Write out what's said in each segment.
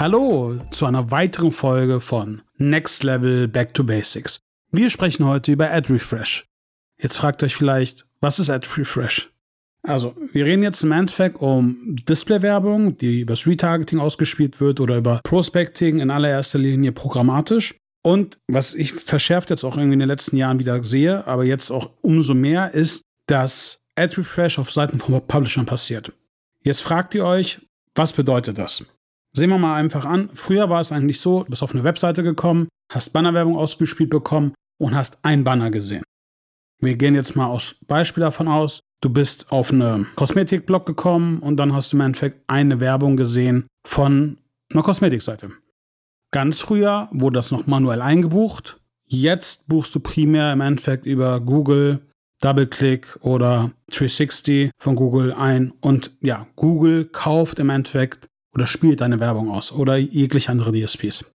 Hallo zu einer weiteren Folge von Next Level Back to Basics. Wir sprechen heute über Ad Refresh. Jetzt fragt euch vielleicht, was ist Ad Refresh? Also, wir reden jetzt im Endeffekt um Display-Werbung, die übers Retargeting ausgespielt wird oder über Prospecting in allererster Linie programmatisch. Und was ich verschärft jetzt auch irgendwie in den letzten Jahren wieder sehe, aber jetzt auch umso mehr, ist, dass Ad Refresh auf Seiten von Publishern passiert. Jetzt fragt ihr euch, was bedeutet das? Sehen wir mal einfach an. Früher war es eigentlich so, du bist auf eine Webseite gekommen, hast Bannerwerbung ausgespielt bekommen und hast ein Banner gesehen. Wir gehen jetzt mal aus Beispiel davon aus, du bist auf einen Kosmetikblog gekommen und dann hast du im Endeffekt eine Werbung gesehen von einer Kosmetikseite. Ganz früher wurde das noch manuell eingebucht. Jetzt buchst du primär im Endeffekt über Google, DoubleClick oder 360 von Google ein. Und ja, Google kauft im Endeffekt oder spielt deine Werbung aus oder jegliche andere DSPs.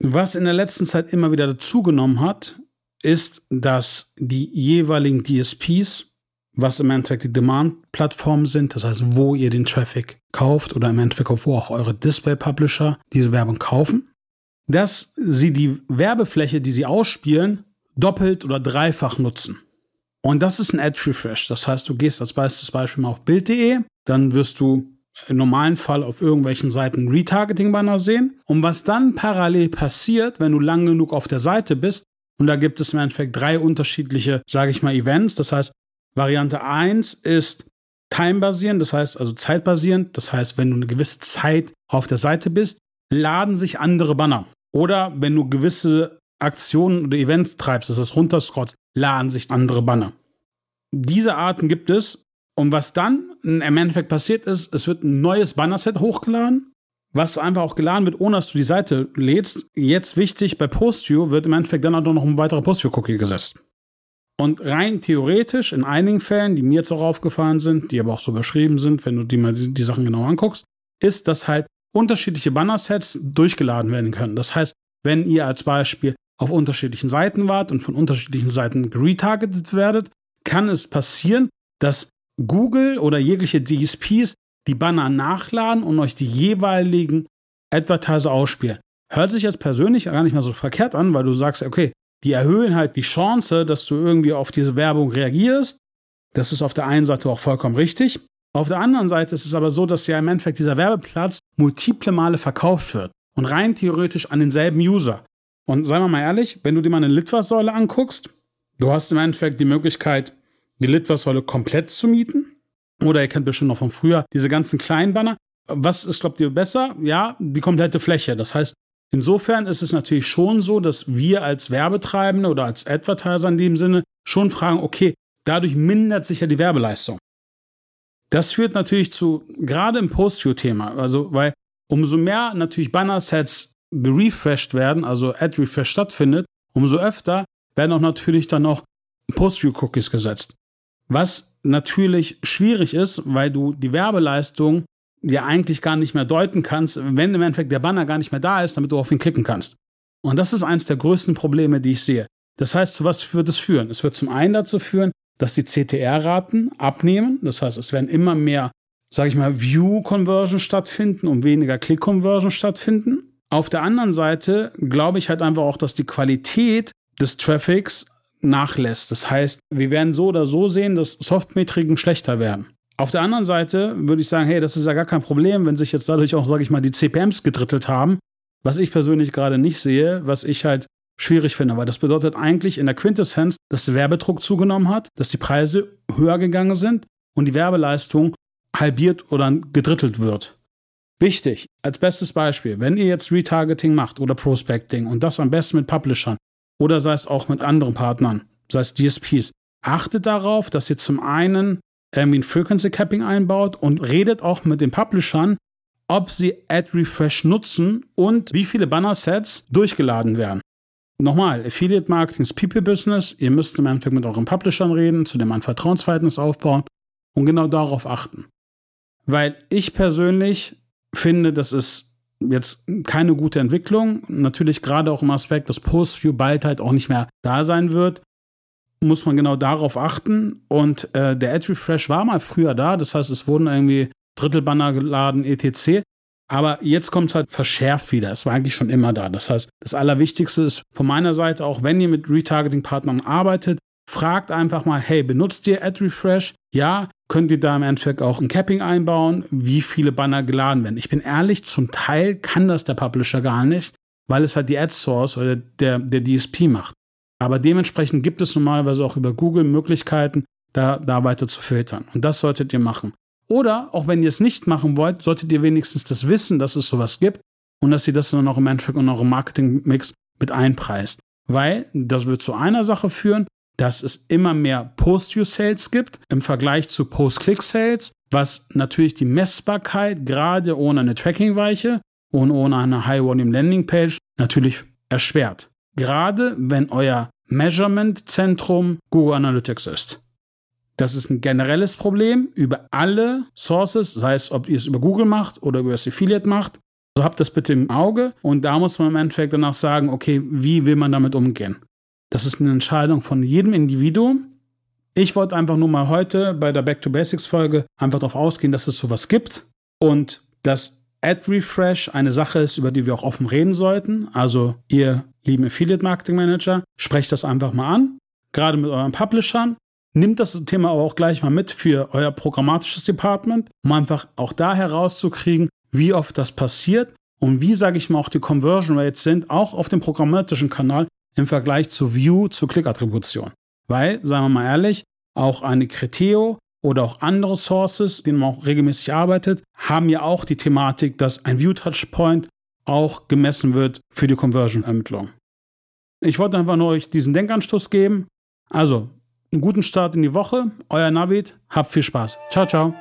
Was in der letzten Zeit immer wieder dazugenommen hat, ist, dass die jeweiligen DSPs, was im Endeffekt die Demand-Plattformen sind, das heißt, wo ihr den Traffic kauft oder im Endeffekt wo auch eure Display-Publisher diese Werbung kaufen, dass sie die Werbefläche, die sie ausspielen, doppelt oder dreifach nutzen. Und das ist ein Ad Refresh. Das heißt, du gehst als Beispiel mal auf Bild.de, dann wirst du im normalen Fall auf irgendwelchen Seiten Retargeting-Banner sehen. Und was dann parallel passiert, wenn du lang genug auf der Seite bist, und da gibt es im Endeffekt drei unterschiedliche, sage ich mal, Events. Das heißt, Variante 1 ist timebasierend, das heißt also zeitbasierend. Das heißt, wenn du eine gewisse Zeit auf der Seite bist, laden sich andere Banner. Oder wenn du gewisse Aktionen oder Events treibst, das ist runterscrollst, laden sich andere Banner. Diese Arten gibt es. Und was dann im Endeffekt passiert ist, es wird ein neues Bannerset hochgeladen, was einfach auch geladen wird, ohne dass du die Seite lädst. Jetzt wichtig, bei PostView wird im Endeffekt dann auch noch ein weiterer PostView-Cookie gesetzt. Und rein theoretisch, in einigen Fällen, die mir jetzt auch aufgefallen sind, die aber auch so beschrieben sind, wenn du dir mal die, die Sachen genau anguckst, ist, dass halt unterschiedliche Bannersets durchgeladen werden können. Das heißt, wenn ihr als Beispiel auf unterschiedlichen Seiten wart und von unterschiedlichen Seiten retargetet werdet, kann es passieren, dass Google oder jegliche DSPs die Banner nachladen und euch die jeweiligen Advertiser ausspielen. Hört sich jetzt persönlich gar nicht mal so verkehrt an, weil du sagst, okay, die erhöhen halt die Chance, dass du irgendwie auf diese Werbung reagierst. Das ist auf der einen Seite auch vollkommen richtig. Auf der anderen Seite ist es aber so, dass ja im Endeffekt dieser Werbeplatz multiple Male verkauft wird und rein theoretisch an denselben User. Und seien wir mal ehrlich, wenn du dir mal eine Litfaßsäule anguckst, du hast im Endeffekt die Möglichkeit, die Litfaßsäule komplett zu mieten. Oder ihr kennt bestimmt noch von früher diese ganzen kleinen Banner. Was ist, glaubt ihr, besser? Ja, die komplette Fläche. Das heißt, insofern ist es natürlich schon so, dass wir als Werbetreibende oder als Advertiser in dem Sinne schon fragen, okay, dadurch mindert sich ja die Werbeleistung. Das führt natürlich zu, gerade im Post-View-Thema, also weil umso mehr natürlich Banner-Sets gerefreshed werden, also Ad-Refresh stattfindet, umso öfter werden auch natürlich dann noch Post-View-Cookies gesetzt. Was natürlich schwierig ist, weil du die Werbeleistung ja eigentlich gar nicht mehr deuten kannst, wenn im Endeffekt der Banner gar nicht mehr da ist, damit du auf ihn klicken kannst. Und das ist eines der größten Probleme, die ich sehe. Das heißt, zu was wird es führen? Es wird zum einen dazu führen, dass die CTR-Raten abnehmen. Das heißt, es werden immer mehr, sage ich mal, View-Conversion stattfinden und weniger Click-Conversion stattfinden. Auf der anderen Seite glaube ich halt einfach auch, dass die Qualität des Traffics nachlässt. Das heißt, wir werden so oder so sehen, dass Softmetriken schlechter werden. Auf der anderen Seite würde ich sagen, hey, das ist ja gar kein Problem, wenn sich jetzt dadurch auch, sage ich mal, die CPMs gedrittelt haben, was ich persönlich gerade nicht sehe, was ich halt schwierig finde, weil das bedeutet eigentlich in der Quintessenz, dass der Werbedruck zugenommen hat, dass die Preise höher gegangen sind und die Werbeleistung halbiert oder gedrittelt wird. Wichtig, als bestes Beispiel, wenn ihr jetzt Retargeting macht oder Prospecting und das am besten mit Publishern oder sei es auch mit anderen Partnern, sei es DSPs, achtet darauf, dass ihr zum einen irgendwie ein Frequency Capping einbaut und redet auch mit den Publishern, ob sie Ad Refresh nutzen und wie viele Banner-Sets durchgeladen werden. Nochmal, Affiliate Marketing ist People Business. Ihr müsst im Endeffekt mit euren Publishern reden, zu dem ein Vertrauensverhältnis aufbauen und genau darauf achten. Weil ich persönlich finde, das ist jetzt keine gute Entwicklung. Natürlich gerade auch im Aspekt, dass Postview bald halt auch nicht mehr da sein wird, muss man genau darauf achten. Und äh, der Ad Refresh war mal früher da, das heißt, es wurden irgendwie Drittelbanner geladen, etc. Aber jetzt kommt es halt verschärft wieder. Es war eigentlich schon immer da. Das heißt, das Allerwichtigste ist von meiner Seite, auch wenn ihr mit Retargeting-Partnern arbeitet, fragt einfach mal, hey, benutzt ihr AdRefresh? Ja, könnt ihr da im Endeffekt auch ein Capping einbauen, wie viele Banner geladen werden. Ich bin ehrlich, zum Teil kann das der Publisher gar nicht, weil es halt die Ad Source oder der, der DSP macht. Aber dementsprechend gibt es normalerweise auch über Google Möglichkeiten, da, da weiter zu filtern. Und das solltet ihr machen. Oder auch wenn ihr es nicht machen wollt, solltet ihr wenigstens das wissen, dass es sowas gibt und dass ihr das dann auch im Endeffekt in eurem Marketing-Mix mit einpreist. Weil das wird zu einer Sache führen, dass es immer mehr Post-View-Sales gibt im Vergleich zu Post-Click-Sales, was natürlich die Messbarkeit gerade ohne eine Tracking-Weiche und ohne eine High-Volume-Landing-Page natürlich erschwert. Gerade wenn euer Measurement-Zentrum Google Analytics ist. Das ist ein generelles Problem über alle Sources, sei es, ob ihr es über Google macht oder über das Affiliate macht. Also habt das bitte im Auge und da muss man im Endeffekt danach sagen, okay, wie will man damit umgehen? Das ist eine Entscheidung von jedem Individuum. Ich wollte einfach nur mal heute bei der Back to Basics Folge einfach darauf ausgehen, dass es sowas gibt und dass Ad Refresh eine Sache ist, über die wir auch offen reden sollten. Also ihr lieben Affiliate Marketing Manager, sprecht das einfach mal an, gerade mit euren Publishern. Nimmt das Thema aber auch gleich mal mit für euer programmatisches Department, um einfach auch da herauszukriegen, wie oft das passiert und wie, sage ich mal, auch die Conversion Rates sind, auch auf dem programmatischen Kanal im Vergleich zu View, zu Click-Attribution. Weil, sagen wir mal ehrlich, auch eine Criteo oder auch andere Sources, denen man auch regelmäßig arbeitet, haben ja auch die Thematik, dass ein View-Touchpoint auch gemessen wird für die Conversion-Ermittlung. Ich wollte einfach nur euch diesen Denkanstoß geben. Also, einen guten Start in die Woche. Euer Navid. Habt viel Spaß. Ciao, ciao.